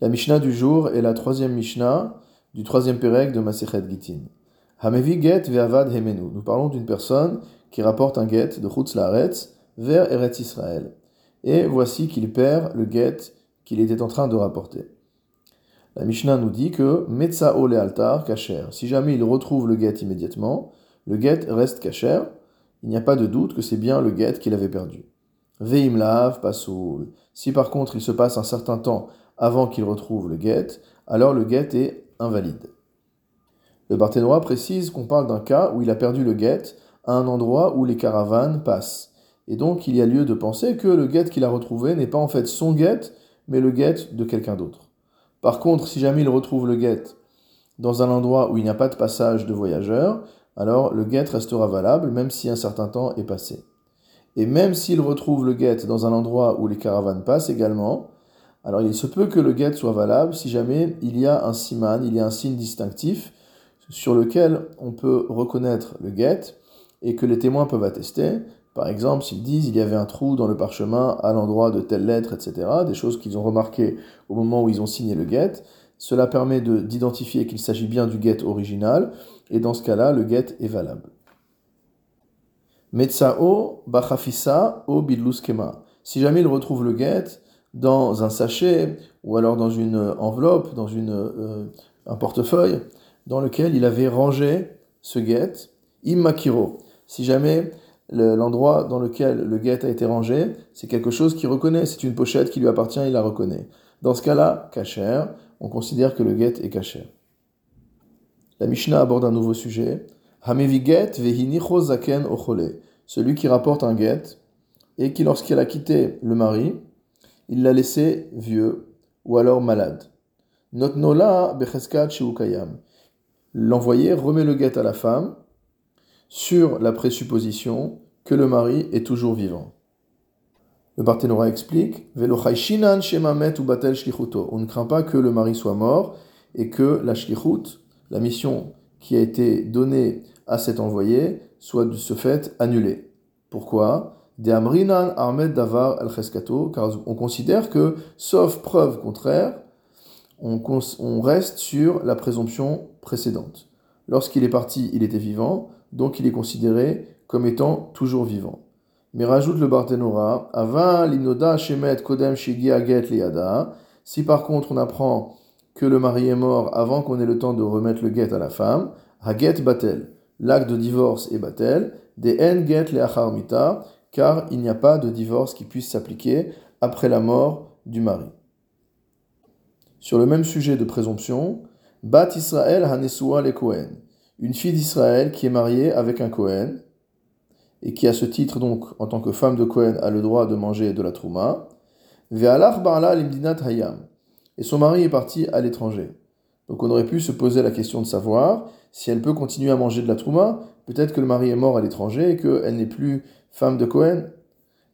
La Mishnah du jour est la troisième Mishnah du troisième Pérec de Masechet Gitin. Hamevi ve'avad hemenu. Nous parlons d'une personne qui rapporte un get de Chutz Laaretz vers Eretz Israël. Et voici qu'il perd le get qu'il était en train de rapporter. La Mishnah nous dit que Metzao altar kacher. Si jamais il retrouve le get immédiatement, le get reste kacher. Il n'y a pas de doute que c'est bien le get qu'il avait perdu. Veim lav pasoul. Si par contre il se passe un certain temps avant qu'il retrouve le guet, alors le guet est invalide. Le Barthénois précise qu'on parle d'un cas où il a perdu le guet à un endroit où les caravanes passent. Et donc il y a lieu de penser que le guet qu'il a retrouvé n'est pas en fait son guet, mais le guet de quelqu'un d'autre. Par contre, si jamais il retrouve le guet dans un endroit où il n'y a pas de passage de voyageurs, alors le guet restera valable même si un certain temps est passé. Et même s'il retrouve le guet dans un endroit où les caravanes passent également, alors il se peut que le get soit valable si jamais il y a un siman, il y a un signe distinctif sur lequel on peut reconnaître le get et que les témoins peuvent attester. Par exemple, s'ils disent il y avait un trou dans le parchemin à l'endroit de telle lettre, etc., des choses qu'ils ont remarquées au moment où ils ont signé le get, cela permet d'identifier qu'il s'agit bien du get original, et dans ce cas-là, le get est valable. Metzao bachafisa o bidluskema. Si jamais il retrouve le get dans un sachet ou alors dans une enveloppe, dans une, euh, un portefeuille dans lequel il avait rangé ce guet, immakiro. Si jamais l'endroit dans lequel le guet a été rangé, c'est quelque chose qu'il reconnaît, c'est une pochette qui lui appartient, il la reconnaît. Dans ce cas-là, kacher, on considère que le guet est kacher. La Mishnah aborde un nouveau sujet. Hamevi get zaken ochole. Celui qui rapporte un guet et qui, lorsqu'il a quitté le mari, il l'a laissé vieux ou alors malade. Notnola becheskat sheukayam. L'envoyé remet le guet à la femme sur la présupposition que le mari est toujours vivant. Le Barthénora explique On ne craint pas que le mari soit mort et que la shlichut, la mission qui a été donnée à cet envoyé, soit de ce fait annulée. Pourquoi? Amrinan Ahmed Davar al car on considère que, sauf preuve contraire, on, reste sur la présomption précédente. Lorsqu'il est parti, il était vivant, donc il est considéré comme étant toujours vivant. Mais rajoute le Barthénora, Ava linoda shemet kodem get liada, si par contre on apprend que le mari est mort avant qu'on ait le temps de remettre le get à la femme, haget batel, l'acte de divorce est batel, de en get leacharmita, car il n'y a pas de divorce qui puisse s'appliquer après la mort du mari. Sur le même sujet de présomption, Bat Israël Hanesua le Kohen, une fille d'Israël qui est mariée avec un Kohen, et qui à ce titre donc, en tant que femme de Kohen, a le droit de manger de la Trouma, Ve'alach Barla Hayam, et son mari est parti à l'étranger. Donc on aurait pu se poser la question de savoir si elle peut continuer à manger de la Trouma, peut-être que le mari est mort à l'étranger et qu'elle n'est plus femme de Cohen,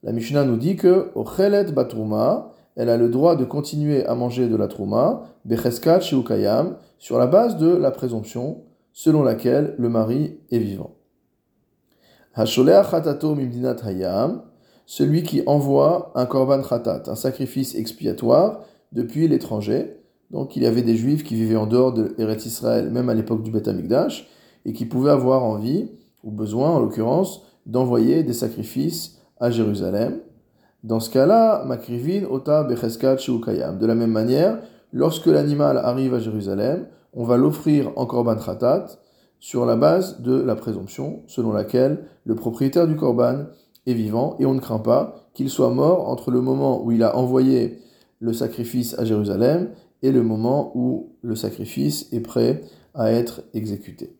la Mishnah nous dit que Ochelet Batrouma, elle a le droit de continuer à manger de la Trouma, Becheskat Sheukayam, sur la base de la présomption selon laquelle le mari est vivant. Hasholea Chatato Mimdinat Hayam, celui qui envoie un korban khatat, un sacrifice expiatoire depuis l'étranger. Donc il y avait des juifs qui vivaient en dehors de Eretz Israël, même à l'époque du Beth Amikdash, et qui pouvaient avoir envie, ou besoin en l'occurrence, d'envoyer des sacrifices à Jérusalem. Dans ce cas-là, Makrivin, Ota, Becheskat, Sheukayam. De la même manière, lorsque l'animal arrive à Jérusalem, on va l'offrir en Korban Khatat sur la base de la présomption selon laquelle le propriétaire du Korban est vivant et on ne craint pas qu'il soit mort entre le moment où il a envoyé le sacrifice à Jérusalem et le moment où le sacrifice est prêt à être exécuté.